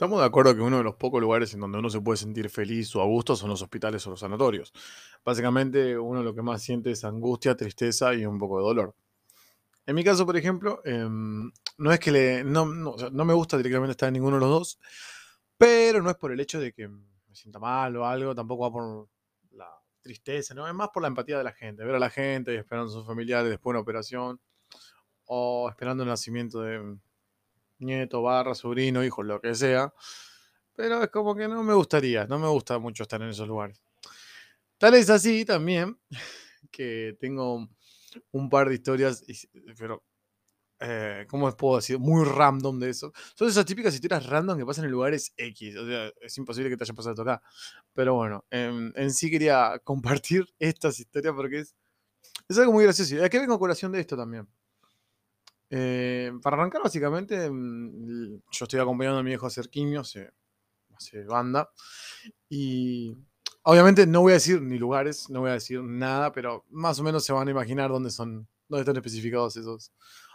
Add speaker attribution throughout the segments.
Speaker 1: Estamos de acuerdo que uno de los pocos lugares en donde uno se puede sentir feliz o a gusto son los hospitales o los sanatorios. Básicamente, uno lo que más siente es angustia, tristeza y un poco de dolor. En mi caso, por ejemplo, em, no es que le, no, me gusta directamente estar en ninguno de los dos, pero no es por el hecho de que me sienta mal o algo, tampoco va por la tristeza, ¿no? Es más por la empatía de la gente, ver a la gente esperando a sus familiares después de una operación o esperando el nacimiento de nieto, barra, sobrino, hijo, lo que sea. Pero es como que no me gustaría, no me gusta mucho estar en esos lugares. Tal es así también que tengo un par de historias, pero eh, ¿cómo puedo decir? Muy random de eso. Son esas típicas historias random que pasan en lugares X. O sea, es imposible que te haya pasado acá. Pero bueno, en, sí quería compartir estas historias porque es, es algo muy gracioso. ¿A qué vengo a colación de esto también? Eh, para arrancar, básicamente, mm, yo estoy acompañando a mi hijo a hacer quimio, hace, banda. Y obviamente no voy a decir ni lugares, no voy a decir nada, pero más o menos se van a imaginar dónde son, dónde están especificados esos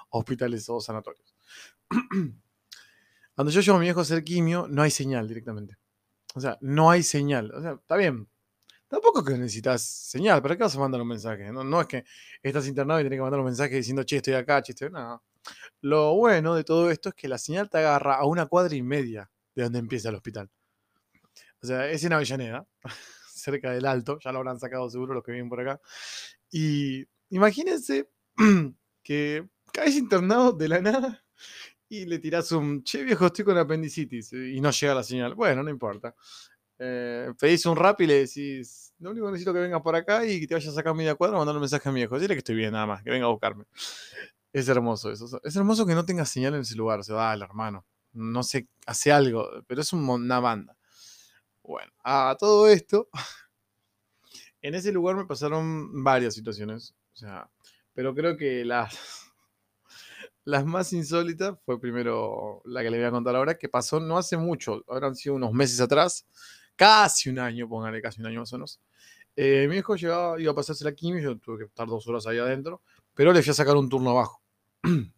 Speaker 1: hospitales o sanatorios. Cuando yo llevo a mi hijo a hacer quimio, no hay señal directamente. O sea, no hay señal. O sea, está bien. Tampoco que necesitas señal, ¿para qué vas a mandar un mensaje? No, es que estás internado y tienes que mandar un mensaje diciendo, che, estoy acá, che, estoy... No. Lo bueno de todo esto es que la señal te agarra a una cuadra y media de donde empieza el hospital. O sea, es en Avellaneda, cerca del Alto, ya lo habrán sacado seguro los que viven por acá. Y imagínense que caes internado de la nada y le tiras un, che viejo, estoy con apendicitis y no llega la señal. Bueno, no importa. Eh, pedís un rap y le decís, lo único que necesito que vengas por acá y que te vayas a sacar media cuadra, mandar un mensaje a mi viejo. Dile que estoy bien, nada más, que venga a buscarme. Es hermoso eso. Es hermoso que no tenga señal en ese lugar. O sea, dale, hermano. No sé, hace algo, pero es una banda. Bueno, a todo esto, en ese lugar me pasaron varias situaciones. O sea, pero creo que las, las más insólitas fue primero la que le voy a contar ahora, que pasó no hace mucho, habrán sido unos meses atrás casi un año, póngale casi un año más o menos. Eh, mi hijo llegaba, iba a pasarse la quimio, yo tuve que estar dos horas ahí adentro, pero le fui a sacar un turno abajo.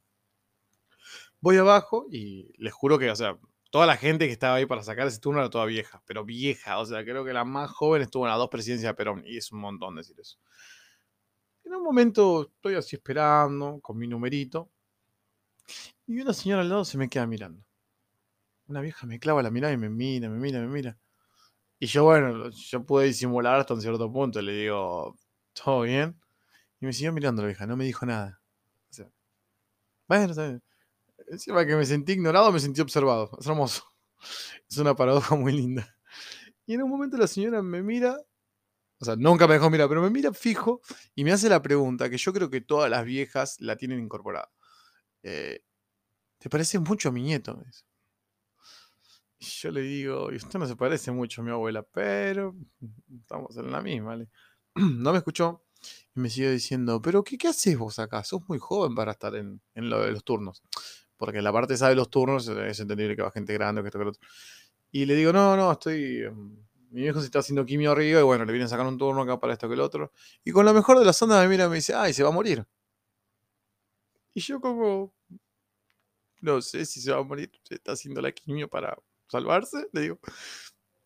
Speaker 1: Voy abajo y les juro que, o sea, toda la gente que estaba ahí para sacar ese turno era toda vieja, pero vieja, o sea, creo que la más joven estuvo en las dos presidencias de Perón, y es un montón decir eso. En un momento estoy así esperando, con mi numerito, y una señora al lado se me queda mirando. Una vieja me clava la mirada y me mira, me mira, me mira. Y yo, bueno, yo pude disimular hasta un cierto punto. Le digo, ¿todo bien? Y me siguió mirando la vieja, no me dijo nada. O sea, bueno, encima que me sentí ignorado, me sentí observado. Es hermoso. Es una paradoja muy linda. Y en un momento la señora me mira, o sea, nunca me dejó mirar, pero me mira fijo y me hace la pregunta que yo creo que todas las viejas la tienen incorporada. Eh, ¿Te parece mucho a mi nieto? Y yo le digo, y usted no se parece mucho a mi abuela, pero estamos en la misma. No me escuchó y me sigue diciendo, pero qué, ¿qué haces vos acá? Sos muy joven para estar en, lo de los turnos. Porque la parte esa de los turnos es entendible que va gente grande, que esto, que lo otro. Y le digo, no, no, estoy... Em, mi viejo se está haciendo quimio arriba y bueno, le vienen a sacar un turno acá para esto que el otro. Y con lo mejor de la sonda me mira y me dice, ay, se va a morir. Y yo como, no sé si se va a morir, se está haciendo la quimio para salvarse, le digo,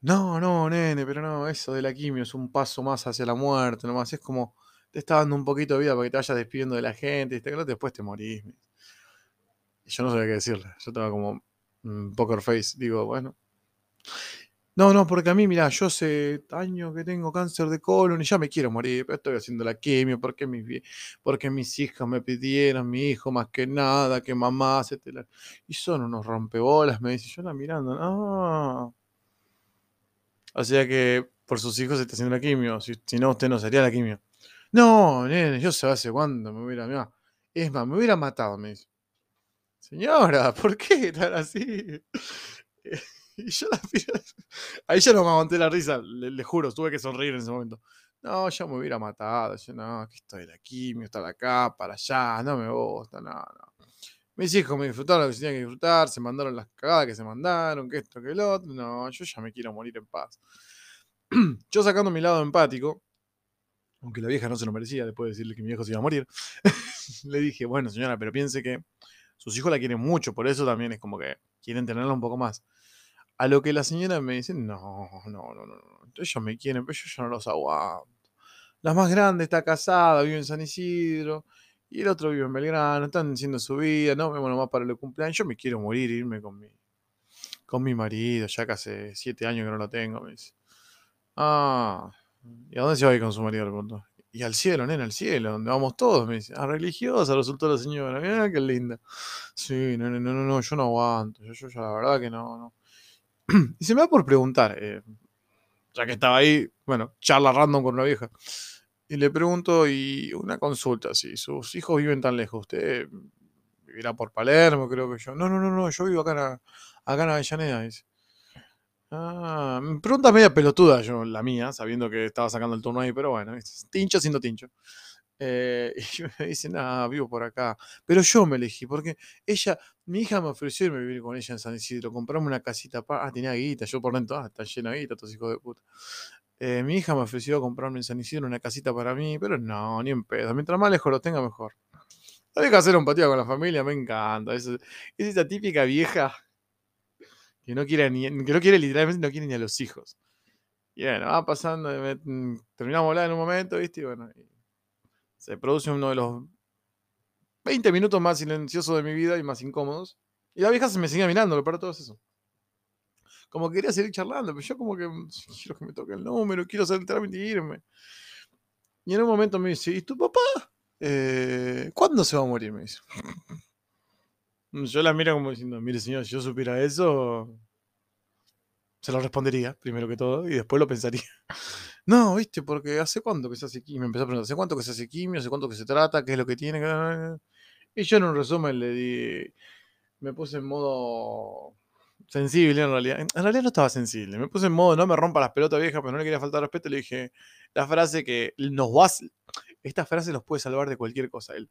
Speaker 1: no, no, nene, pero no, eso de la quimio es un paso más hacia la muerte, nomás. Es como, te está dando un poquito de vida para que te vayas despidiendo de la gente, y después te morís. Yo no sabía qué decirle, yo estaba como poker face, digo, bueno. No, no, porque a mí, mira, yo hace años que tengo cáncer de colon y ya me quiero morir, pero estoy haciendo la quimio porque mis, porque mis hijas me pidieron, mi hijo más que nada, que mamá, se Y son unos rompebolas, me dice, yo la mirando, no. O sea que por sus hijos se está haciendo la quimio, si, no, usted no sería la quimio. No, nene, yo sé hace cuándo me hubiera, mirá, es más, me hubiera matado, me dice. Señora, ¿por qué tan así? Y yo la Ahí ya no me aguanté la risa, le, juro, tuve que sonreír en ese momento. No, ya me hubiera matado. Yo, no, aquí estoy de aquí, me está acá, para allá, no me gusta, no, no. Mis hijos me disfrutaron lo que tenían que disfrutar, se mandaron las cagadas que se mandaron, que esto, que el otro. No, yo ya me quiero morir en paz. yo sacando mi lado empático, aunque la vieja no se lo merecía después de decirle que mi hijo se iba a morir, le dije, bueno señora, pero piense que sus hijos la quieren mucho, por eso también es como que quieren tenerla un poco más. A lo que la señora me dice, no, no, no, no. Ellos me quieren, pero yo ya no los aguanto. La más grande está casada, vive en San Isidro. Y el otro vive en Belgrano, están haciendo su vida, no vemos nomás para el cumpleaños. Yo me quiero morir, irme con mi, con mi marido, ya que hace siete años que no lo tengo, me dice. Ah, ¿y a dónde se va a ir con su marido? Le pregunto. Y al cielo, nena, al cielo, donde vamos todos, me dice. Ah, religiosa, resultó la señora. Mira qué linda. Sí, no, no, no, no, yo no aguanto. Yo, yo, yo la verdad que no, no. y se me da por preguntar, eh, ya que estaba ahí, bueno, charla random con una vieja. Y le pregunto, y una consulta, si sus hijos viven tan lejos, ¿usted vivirá por Palermo, creo que yo? No, no, no, no, yo vivo acá en, acá en Avellaneda, dice. Ah, pregunta media pelotuda yo, la mía, sabiendo que estaba sacando el turno ahí, pero bueno, tincho siendo tincho. Eh, y me dicen, ah, vivo por acá. Pero yo me elegí, porque ella, mi hija me ofreció irme a vivir con ella en San Isidro, comprarme una casita. Ah, tenía guita, yo por dentro, ah, está llena de guita, estos hijos de puta. Eh, mi hija me ofreció comprarme en San Isidro una casita para mí, pero no, ni en pedo. Mientras más lejos lo tenga, mejor. Hay que hacer empatía con la familia, me encanta. Es, es esa típica vieja que no quiere ni, que no quiere literalmente, no quiere ni a los hijos. Y bueno, va pasando, mm, terminamos de hablar en un momento, ¿viste? Y bueno, se produce uno de los 20 minutos más silenciosos de mi vida y más incómodos. Y la vieja se me seguía mirando, lo peor todo es eso como que quería seguir charlando, pero yo como que mm, quiero que me toque el número, quiero hacer el trámite y irme. Y en un momento me dice, ¿y tu papá? Eh, ¿Cuándo se va a morir? Me dice. Yo la miro como diciendo, mire señor, si yo supiera eso, se lo respondería, primero que todo, y después lo pensaría. No, viste, porque hace cuánto que se hace quimio, empezó a preguntar, ¿hace cuánto que se hace quimio? ¿Hace cuánto que se trata? ¿Qué es lo que tiene? Y yo en un resumen le di, me puse en modo sensible en realidad. En realidad no estaba sensible. Me puse en modo no me rompa las pelotas viejas, pero no le quería faltar respeto. Le dije la frase que nos va. Esta frase nos puede salvar de cualquier cosa. Él.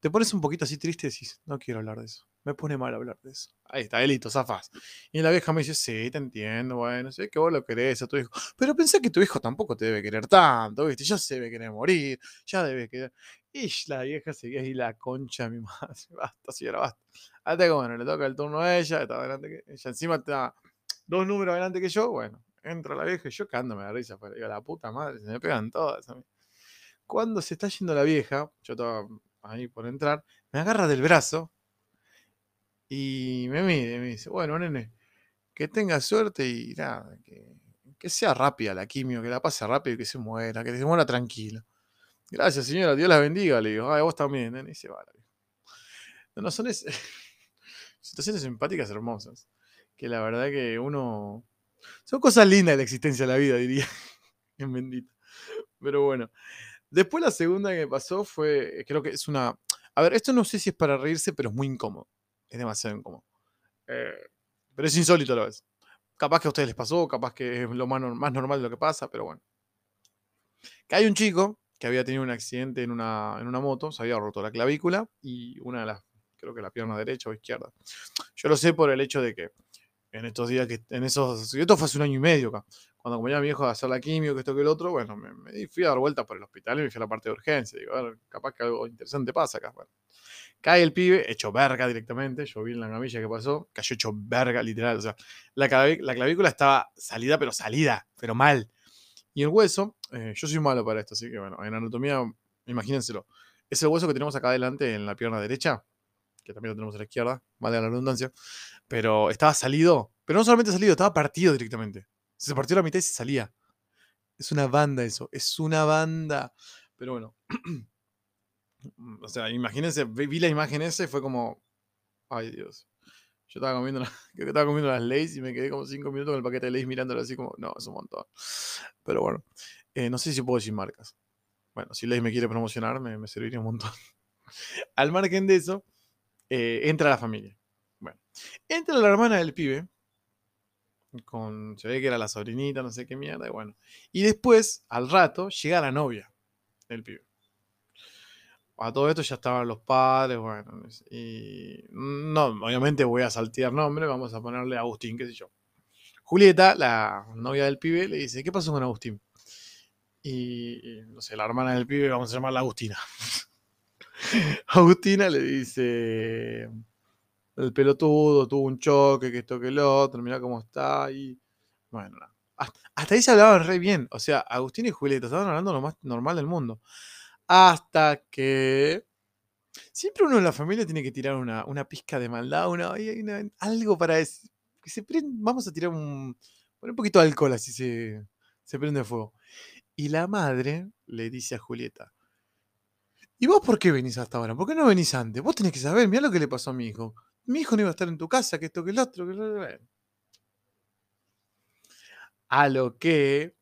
Speaker 1: Te pones un poquito así triste y decís, no quiero hablar de eso. Me pone mal hablar de eso. Ahí está, Elito, zafás. Y la vieja me dice, sí, te entiendo, bueno, sé que vos lo querés a tu hijo. Pero pensé que tu hijo tampoco te debe querer tanto, ¿viste? Ya se debe querer morir, ya debe querer. Y la vieja seguía ahí la concha mi madre. Basta, señora, basta. Hasta que bueno, le toca el turno a ella, está adelante que ella encima está dos números adelante que yo, bueno, entra la vieja y yo cándome de risa, pero digo, la puta madre, se me pegan todas a mí. Cuando se está yendo la vieja, yo estaba ahí por entrar, me agarra del brazo y me mide, me dice, bueno, nene, que tenga suerte y nada, que, sea rápida la quimio, que la pase rápido y que se muera, que se muera tranquilo. Gracias, señora, Dios la bendiga, le digo, ay, vos también, nene, y se va. No, no, son situaciones empáticas hermosas, que la verdad que uno... Son cosas lindas de la existencia de la vida, diría. en bendito. Pero bueno. Después la segunda que pasó fue, creo que es una... A ver, esto no sé si es para reírse, pero es muy incómodo. Es demasiado incómodo. Eh, pero es insólito a la vez. Capaz que a ustedes les pasó, capaz que es lo más, más normal de lo que pasa, pero bueno. Que hay un chico que había tenido un accidente en una, en una moto, se había roto la clavícula y una de las creo que la pierna derecha o izquierda. Yo lo sé por el hecho de que en estos días que, en esos, esto fue hace un año y medio acá, cuando acompañaba a mi hijo a hacer la quimio, que esto que el otro, bueno, me, fui a dar vueltas por el hospital y me fui a la parte de urgencia. Digo, a ver, capaz que algo interesante pasa acá. Bueno, cae el pibe, hecho verga directamente. Yo vi en la camilla que pasó, cayó hecho verga, literal. O sea, la, la clavícula estaba salida, pero salida, pero mal. Y el hueso, eh, yo soy malo para esto, así que bueno, en anatomía, imagínenselo. Es el hueso que tenemos acá adelante en la pierna derecha que también lo tenemos a la izquierda, vale la redundancia, pero estaba salido, pero no solamente salido, estaba partido directamente. Se partió la mitad y se salía. Es una banda eso, es una banda. Pero bueno, o sea, imagínense, vi la imagen esa y fue como, ay Dios. Yo estaba comiendo, estaba comiendo las leyes y me quedé como cinco minutos con el paquete de leyes mirándolo así como, no, es un montón. Pero bueno, eh, no sé si puedo decir marcas. Bueno, si Leis me quiere promocionar, me, me serviría un montón. Al margen de eso, eh, entra la familia. Bueno, entra la hermana del pibe, con, se ve que era la sobrinita, no sé qué mierda, y bueno. Y después, al rato, llega la novia del pibe. A todo esto ya estaban los padres, bueno, y no, obviamente voy a saltear nombre, vamos a ponerle Agustín, qué sé yo. Julieta, la novia del pibe, le dice, ¿qué pasó con Agustín? Y, no sé, la hermana del pibe, vamos a llamarla Agustina. Agustina le dice, el pelotudo tuvo un choque, que esto que el otro, mirá cómo está. Y bueno, hasta, ahí se hablaban re bien. O sea, Agustín y Julieta estaban hablando lo más normal del mundo. Hasta que. Siempre uno en la familia tiene que tirar una, una pizca de maldad, una, algo para decir. Que se vamos a tirar un, un poquito de alcohol así se, se prende fuego. Y la madre le dice a Julieta, ¿y vos por qué venís hasta ahora? ¿Por qué no venís antes? Vos tenés que saber, mira lo que le pasó a mi hijo. Mi hijo no iba a estar en tu casa, que esto, que el otro, que A lo que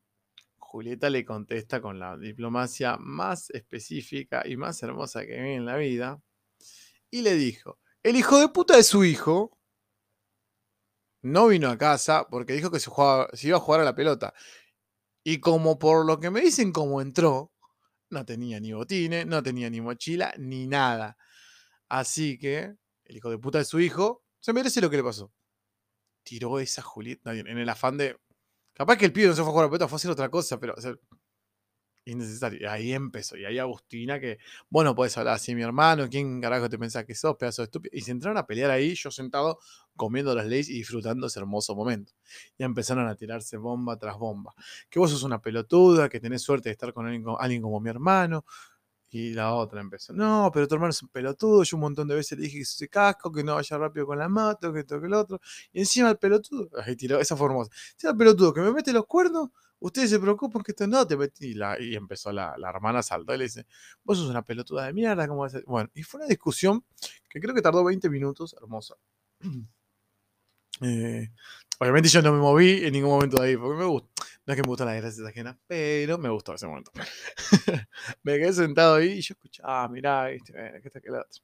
Speaker 1: Julieta le contesta con la diplomacia más específica y más hermosa que ve en la vida. Y le dijo, el hijo de puta de su hijo no vino a casa porque dijo que se, se iba a jugar a la pelota. Y como por lo que me dicen cómo entró, no tenía ni botines, no tenía ni mochila, ni nada. Así que el hijo de puta de su hijo se merece lo que le pasó. Tiró esa Julieta en el afán de. Capaz que el pibe no se fue a jugar a pelota, fue a hacer otra cosa, pero innecesario. Y ahí empezó. Y ahí Agustina que, bueno, puedes hablar así, mi hermano, ¿quién carajo te pensás que sos, pedazo de estúpido? Y se entraron a pelear ahí, yo sentado comiendo las leyes y disfrutando ese hermoso momento. Y empezaron a tirarse bomba tras bomba. Que vos sos una pelotuda, que tenés suerte de estar con alguien, como mi hermano. Y la otra empezó, no, pero tu hermano es un pelotudo, yo un montón de veces le dije que se casco, que no vaya rápido con la moto, que esto, que el otro. Y encima el pelotudo, ahí tiró, esa fue hermosa. Encima el pelotudo que me mete los cuernos, ustedes se preocupan que esto no te metí. Y, la, y empezó la, la, hermana saltó y le dice, vos sos una pelotuda de mierda, ¿cómo vas a Bueno, y fue una discusión que creo que tardó 20 minutos, hermosa. Eh, obviamente yo no me moví en ningún momento de ahí, porque me gusta. No es que me gustan las gracias ajenas, pero me gustó ese momento. me quedé sentado ahí y yo escuchaba, ah, mirá, ¿viste? que está que otro.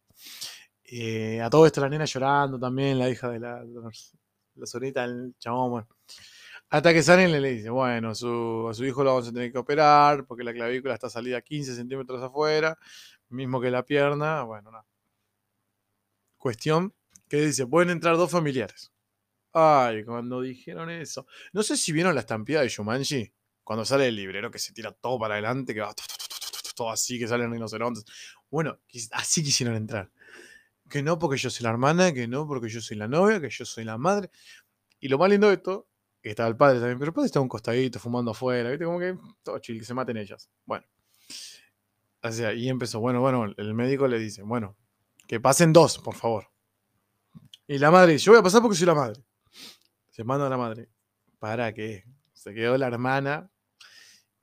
Speaker 1: Eh, a todo esto la nena llorando también, la hija de la, la sonita del chabón, bueno. Hasta que salen y le dice, bueno, a su hijo lo vamos a tener que operar porque la clavícula está salida 15 centímetros afuera, mismo que la pierna. Bueno, nada. Cuestión que dice, pueden entrar dos familiares. Ay, cuando dijeron eso. No sé si vieron la estampida de Shumanji, cuando sale el librero que se tira todo para adelante, que va todo así, que salen rinocerontes. Bueno, así quisieron entrar. Que no porque yo soy la hermana, que no porque yo soy la novia, que yo soy la madre. Y lo más lindo de esto que estaba el padre también, pero el padre estaba un costadito fumando afuera, ¿viste? Como que todo chill, que se maten ellas. Bueno. O sea, y empezó, bueno, bueno, el médico le dice, bueno, que pasen dos, por favor. Y la madre yo voy a pasar porque soy la madre. Se manda a la madre. ¿Para qué? Se quedó la hermana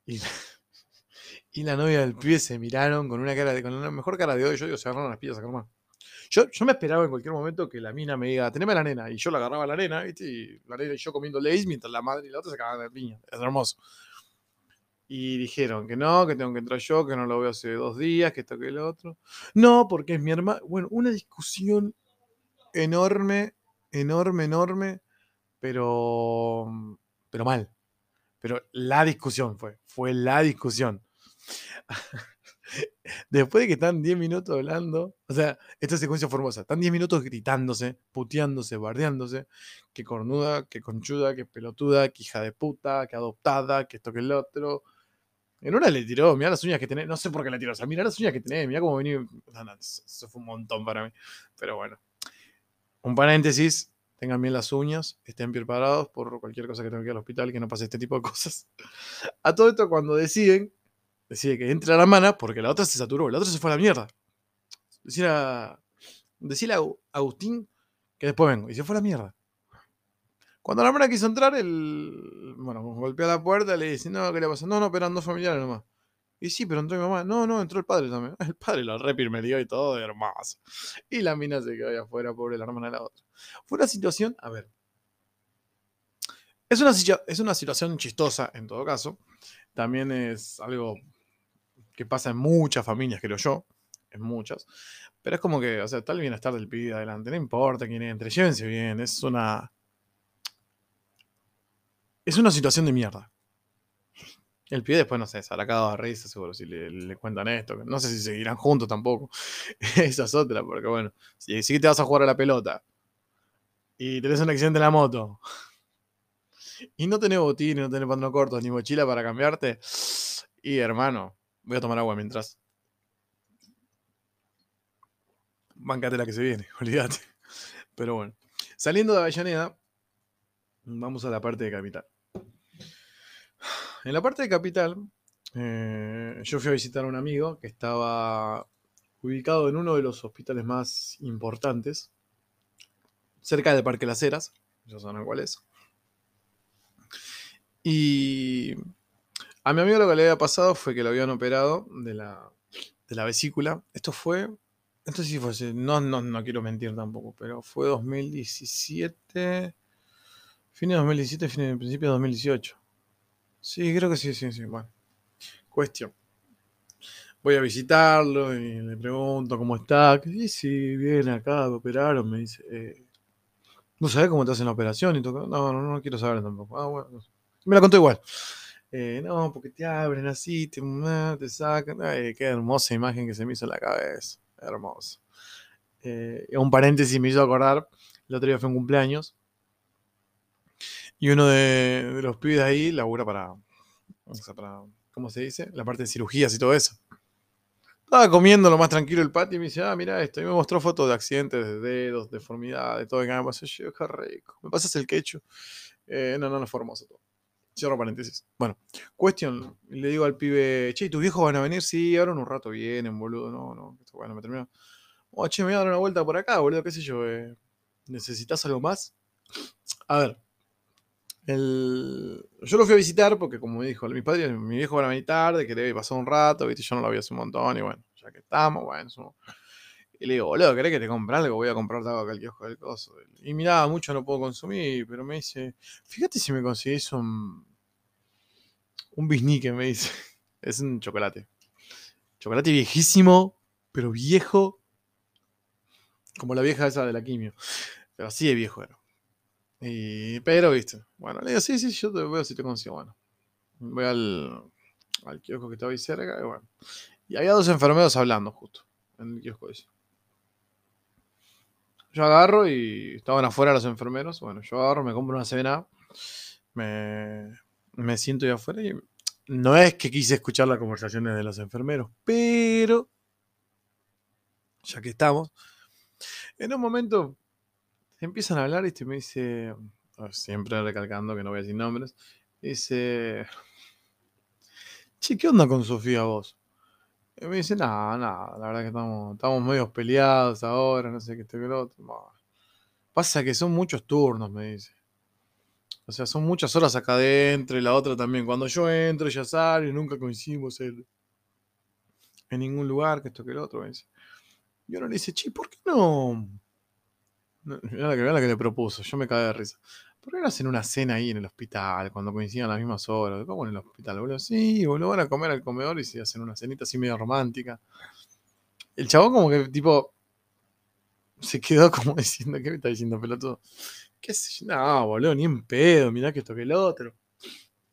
Speaker 1: y la, y la novia del pibe se miraron con una cara de, con una mejor cara de odio. Yo digo, se agarraron las pillas a más. Yo, me esperaba en cualquier momento que la mina me diga, teneme a la nena. Y yo la agarraba a la nena, ¿viste? Y la nena yo comiendo leis mientras la madre y la otra se cagaban de piña. Es hermoso. Y dijeron que no, que tengo que entrar yo, que no lo veo hace dos días, que esto que el otro. No, porque es mi hermano. Bueno, una discusión enorme, enorme, enorme, pero, pero mal. Pero la discusión fue, fue la discusión. Después de que están 10 minutos hablando, o sea, esta secuencia formosa, están 10 minutos gritándose, puteándose, bardeándose, que cornuda, que conchuda, que pelotuda, que hija de puta, que adoptada, que esto que el otro. En una le tiró, mira las uñas que tenés, no sé por qué le tiró, o sea, mira las uñas que tenés, mira cómo venía. eso fue un montón para mí, pero bueno. Un paréntesis, tengan bien las uñas, estén preparados por cualquier cosa que tenga que ir al hospital, que no pase este tipo de cosas. A todo esto, cuando deciden decide que entre la hermana porque la otra se saturó, la otra se fue a la mierda. Decirle a, Agustín que después vengo, y se fue a la mierda. Cuando la hermana quiso entrar, el, bueno, golpeó la puerta, le dice, no, ¿qué le pasa? No, no, pero eran dos familiares nomás. Y sí, pero entró mi mamá. No, no, entró el padre también. El padre lo repirmelió y todo, hermoso. Y la mina se quedó ahí afuera, pobre la hermana de la otra. Fue una situación, a ver. Es una, es una situación chistosa en todo caso. También es algo que pasa en muchas familias, creo yo, en muchas. Pero es como que, o sea, está el bienestar del pibe adelante, no importa quién entre, llévense bien, es una. Es una situación de mierda. El pibe después, no sé, se de risa, seguro, si le, cuentan esto. No sé si seguirán juntos tampoco. Esa es otra, porque bueno, si, te vas a jugar a la pelota y tenés un accidente en la moto y no tenés botín, no tenés pantalón corto ni mochila para cambiarte, y hermano, Voy a tomar agua mientras. Bancate la que se viene, olvídate. Pero bueno, saliendo de Avellaneda, vamos a la parte de capital. En la parte de capital, eh, yo fui a visitar a un amigo que estaba ubicado en uno de los hospitales más importantes, cerca del Parque Las Heras, ya saben cuál es. Y a mi amigo lo que le había pasado fue que lo habían operado de la, de la vesícula. Esto fue, esto sí fue, no, no, no quiero mentir tampoco, pero fue 2017, fin de 2017, fin de principio de 2018. Sí, creo que sí, sí, sí. Bueno, cuestión. Voy a visitarlo y le pregunto cómo está. Y si viene acá, me operaron, me dice, eh, ¿no sabes cómo te hacen la operación? Y todo? No, no, no quiero saber tampoco. Ah, bueno, me la contó igual. Eh, no, porque te abren así, te, te sacan. Ay, qué hermosa imagen que se me hizo en la cabeza. Hermoso. Eh, un paréntesis me hizo acordar, el otro día fue un cumpleaños. Y uno de, los pibes ahí labura para, o sea, para, ¿cómo se dice? La parte de cirugías y todo eso. Estaba comiendo lo más tranquilo el patio y me dice, ah, mira esto. Y me mostró fotos de accidentes, de dedos, deformidades, todo. Y me pasó, qué rico. ¿Me pasas el quecho? Eh, no, no, no fue hermoso todo. Cierro paréntesis. Bueno, cuestión. Le digo al pibe, che, ¿tus viejos van a venir? Sí, ahora un rato vienen, boludo. No, no. Bueno, me terminó. Oh, che, me voy a dar una vuelta por acá, boludo. ¿Qué sé yo? Eh, ¿Necesitas algo más? A ver. El... Yo lo fui a visitar porque, como me dijo, mis padres, mi viejo van a venir tarde, quería pasar un rato, ¿viste? Yo no lo había hace un montón y bueno, ya que estamos, bueno. Y le digo, boludo, ¿querés que te compre algo? Voy a comprar algo acá al kiosco del coso. Y mirá, mucho no puedo consumir, pero me dice, fíjate si me conseguís un, un bisnique, me dice. Es un chocolate. Chocolate viejísimo, pero viejo. Como la vieja esa de la quimio. Pero así de viejo era. Y, pero, viste. Bueno, le digo, sí, sí, yo te veo si te consigo. Bueno, voy al, al kiosco que estaba ahí cerca. Y bueno. Y había dos enfermeros hablando justo en el kiosco ese. Yo agarro y estaban afuera los enfermeros. Bueno, yo agarro, me compro una cena, me, me siento ahí afuera y no es que quise escuchar las conversaciones de los enfermeros, pero ya que estamos, en un momento empiezan a hablar y me dice, siempre recalcando que no voy a decir nombres, dice, che, ¿qué onda con Sofía vos? Y me dice, nada, nada, la verdad que estamos, estamos medio peleados ahora, no sé qué, esto que lo otro. Pasa que son muchos turnos, me dice. O sea, son muchas horas acá adentro y la otra también. Cuando yo entro, ella sale y nunca coincidimos en, en ningún lugar, que esto que el otro. Y uno le dice, che, ¿por qué no? Mira la, que, la que le propuso, yo me caí de risa. ¿Por qué no hacen una cena ahí en el hospital cuando coincidan las mismas horas? ¿Cómo en el hospital, boludo? Sí, boludo, van a comer al comedor y se hacen una cenita así medio romántica. El chabón como que tipo se quedó como diciendo, ¿qué me está diciendo pelotudo? ¿Qué sé? No, boludo, ni en pedo, mirá que esto que el otro.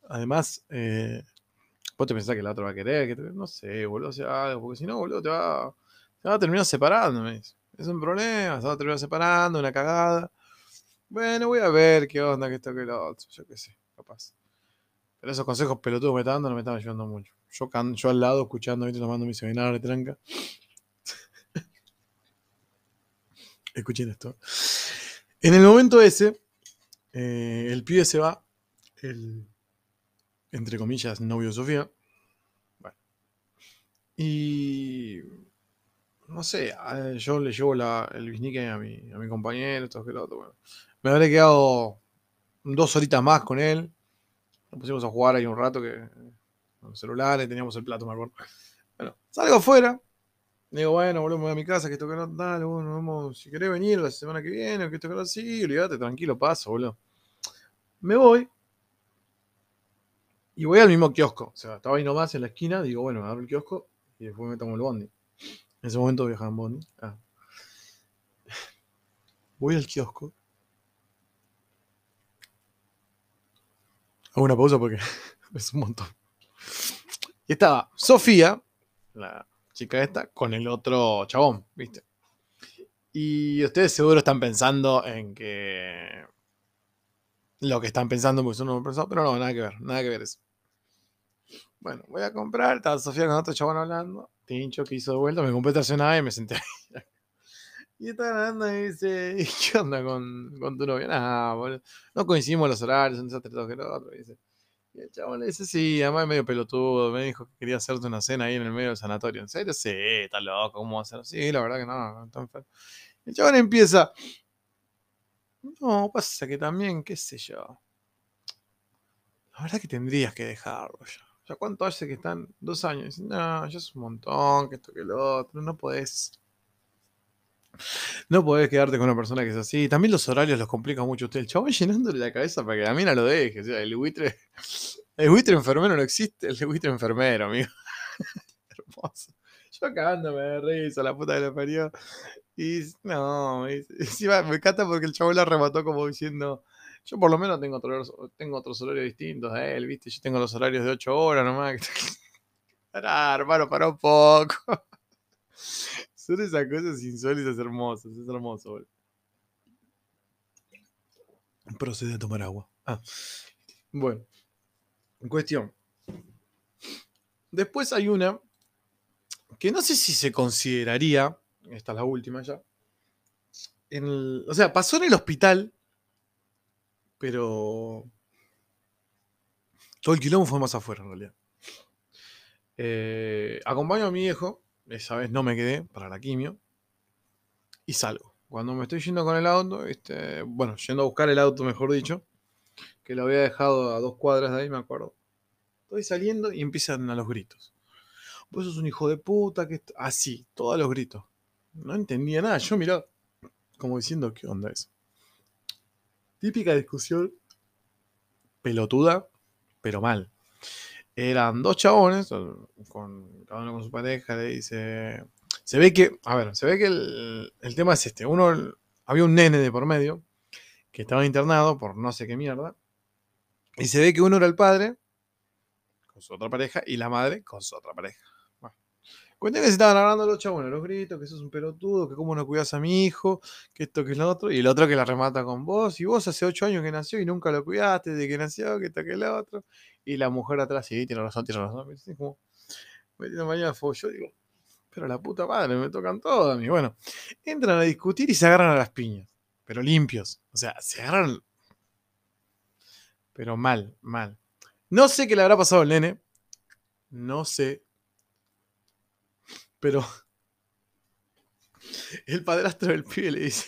Speaker 1: Además, eh, vos te pensás que el otro va a querer, que no sé, boludo, o sea porque si no, boludo, te va, te va a terminar separando. Es un problema, se va a terminar separando, una cagada. Bueno, voy a ver qué onda, que esto, que lo otro. Yo qué sé, capaz. Pero esos consejos pelotudos que me están dando no me están ayudando mucho. Yo, yo al lado, escuchando, ¿viste? tomando mi seminario de tranca. Escuchen esto. En el momento ese, eh, el pibe se va, el, entre comillas, novio de Sofía. Bueno. Y no sé, yo le llevo el bisnique a mi, a mi compañero, esto que lo otro. Bueno me habré quedado dos horitas más con él. Nos pusimos a jugar ahí un rato que con celulares, teníamos el plato, me acuerdo. Bueno, salgo afuera. Digo, bueno, volvemos a mi casa, que esto que no, dale, bueno, vamos, si querés venir la semana que viene, que esto que no, sí, olvídate, tranquilo, paso, boludo. Me voy. Y voy al mismo kiosco. O sea, estaba ahí nomás en la esquina, digo, bueno, me abro el kiosco y después me tomo el bondi. En ese momento viajaba en bondi. Ah. Voy al kiosco Hago una pausa porque es un montón. Y estaba Sofía, la chica esta, con el otro chabón, ¿viste? Y ustedes seguro están pensando en que lo que están pensando, porque uno no pensado, pero no, nada que ver, nada que ver eso. Bueno, voy a comprar, estaba Sofía con otro chabón hablando, Tincho que hizo de vuelta, me compré estacionada y me senté ahí. Y está grabando y dice, ¿y qué onda con, con tu novia? Nah, boludo, no coincidimos los horarios, un desastre todo que el otro. Y, dice, y el chabón le dice, sí, además medio pelotudo, me dijo que quería hacerte una cena ahí en el medio del sanatorio. ¿En serio? Sí, está loco, ¿cómo va a hacer? Sí, la verdad que no, está enfermo. El chabón empieza, no, pasa que también, qué sé yo. La verdad que tendrías que dejarlo ya. ¿Ya cuánto hace que están? Dos años. no, ya es un montón, que esto, que lo otro. No podés. No podés quedarte con una persona que es así. También los horarios los complican mucho usted. El chabón llenándole la cabeza para que la mina lo deje. El buitre. El buitre enfermero no existe. El buitre enfermero, amigo. Hermoso. Yo cagándome de risa, la puta que lo parió. Y no, me encanta porque el chabón la remató como diciendo. Yo por lo menos tengo, otros tengo otros horarios distintos a él, ¿viste? Yo tengo los horarios de 8 horas nomás. Pará, hermano, pará un poco. Son esas cosas insólitas hermosas, es hermoso, boludo. Procede a tomar agua. Ah. Bueno. En cuestión. Después hay una que no sé si se consideraría, esta es la última ya, o sea, pasó en el hospital pero todo el quilombo fue más afuera en realidad. Eh, acompaño a mi viejo, esa vez no me quedé para la quimio, y salgo. Cuando me estoy yendo con el auto, este, bueno, yendo a buscar el auto, mejor dicho, que lo había dejado a dos cuadras de ahí, me acuerdo. Estoy saliendo y empiezan a los gritos. Vos sos un hijo de puta, que... Así, todos los gritos. No entendía nada, yo miraba como diciendo, ¿qué onda eso? Típica discusión pelotuda, pero mal. Eran dos chabones, con, cada uno con su pareja, le dice... Se ve que, a ver, se ve que el, tema es este. Uno, había un nene de por medio que estaba internado por no sé qué mierda. Y se ve que uno era el padre con su otra pareja y la madre con su otra pareja. Cuenta que se estaban hablando los chabones, los gritos, que sos un pelotudo, que cómo no cuidas a mi hijo, que esto, que es lo otro, y el otro que la remata con vos, y vos hace ocho años que nació y nunca lo cuidaste, de que nació, que esto, que el otro, y la mujer atrás, sí, tiene razón, tiene razón, es como, metiendo mañana fue yo digo, pero la puta madre, me tocan todo a mí. Bueno, entran a discutir y se agarran a las piñas, pero limpios, o sea, se agarran, pero mal, mal. No sé qué le habrá pasado al nene, no sé, pero el padrastro del pibe le dice: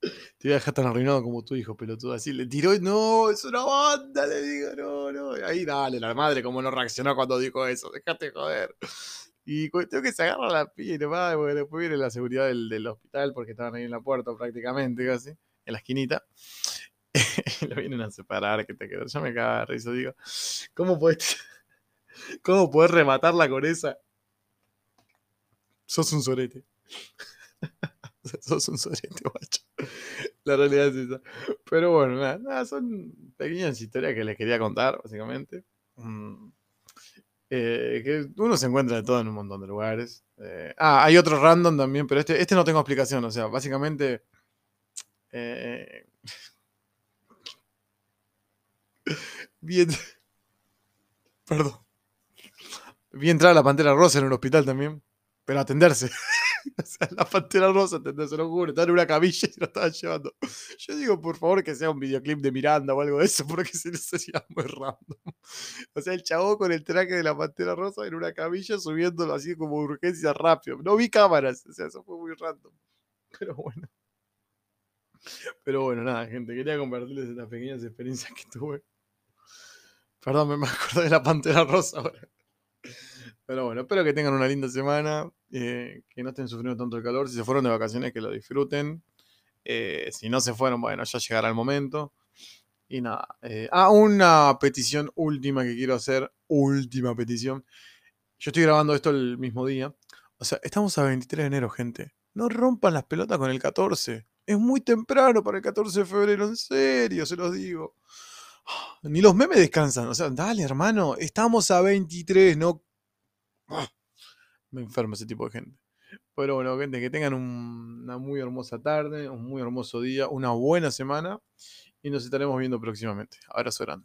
Speaker 1: Te voy a dejar tan arruinado como tu hijo, pelotudo. Así le tiró y no, es una banda, le digo, no, no. Ahí dale, la madre, como no reaccionó cuando dijo eso, déjate joder. Y tengo que se agarra la piba y demás, porque después viene la seguridad del, hospital, porque estaban ahí en la puerta prácticamente, casi, en la esquinita. lo vienen a separar, que te quedó. Yo me cago de risa, digo, ¿cómo puedes, cómo puedes rematarla con esa? Sos un sorete. sos un sorete, macho. La realidad es esa. Pero bueno, nada, son pequeñas historias que les quería contar, básicamente. Mm, eh, que uno se encuentra de todo en un montón de lugares. Eh, ah, hay otro random también, pero este, este no tengo explicación. O sea, básicamente. Eh, bien. Perdón. Vi entrar a la pantera rosa en un hospital también pero atenderse. o sea, la pantera rosa, atenderse, lo juro, estaba en una camilla y lo estaban llevando. Yo digo, por favor, que sea un videoclip de Miranda o algo de eso, porque se sería muy random. O sea, el chavo con el traje de la pantera rosa en una camilla subiéndolo así como urgencia rápido. No vi cámaras, o sea, eso fue muy random. Pero bueno. Pero bueno, nada, gente, quería compartirles estas pequeñas experiencias que tuve. Perdón, me acuerdo de la pantera rosa ahora. Pero bueno, espero que tengan una linda semana, eh, que no estén sufriendo tanto el calor. Si se fueron de vacaciones, que lo disfruten. Eh, si no se fueron, bueno, ya llegará el momento. Y nada. Eh, ah, una petición última que quiero hacer. Última petición. Yo estoy grabando esto el mismo día. O sea, estamos a 23 de enero, gente. No rompan las pelotas con el 14. Es muy temprano para el 14 de febrero, en serio, se los digo. Ni los memes descansan. O sea, dale, hermano, estamos a 23, no me enferma ese tipo de gente. Pero bueno, gente, que tengan una muy hermosa tarde, un muy hermoso día, una buena semana y nos estaremos viendo próximamente. Abrazo grande.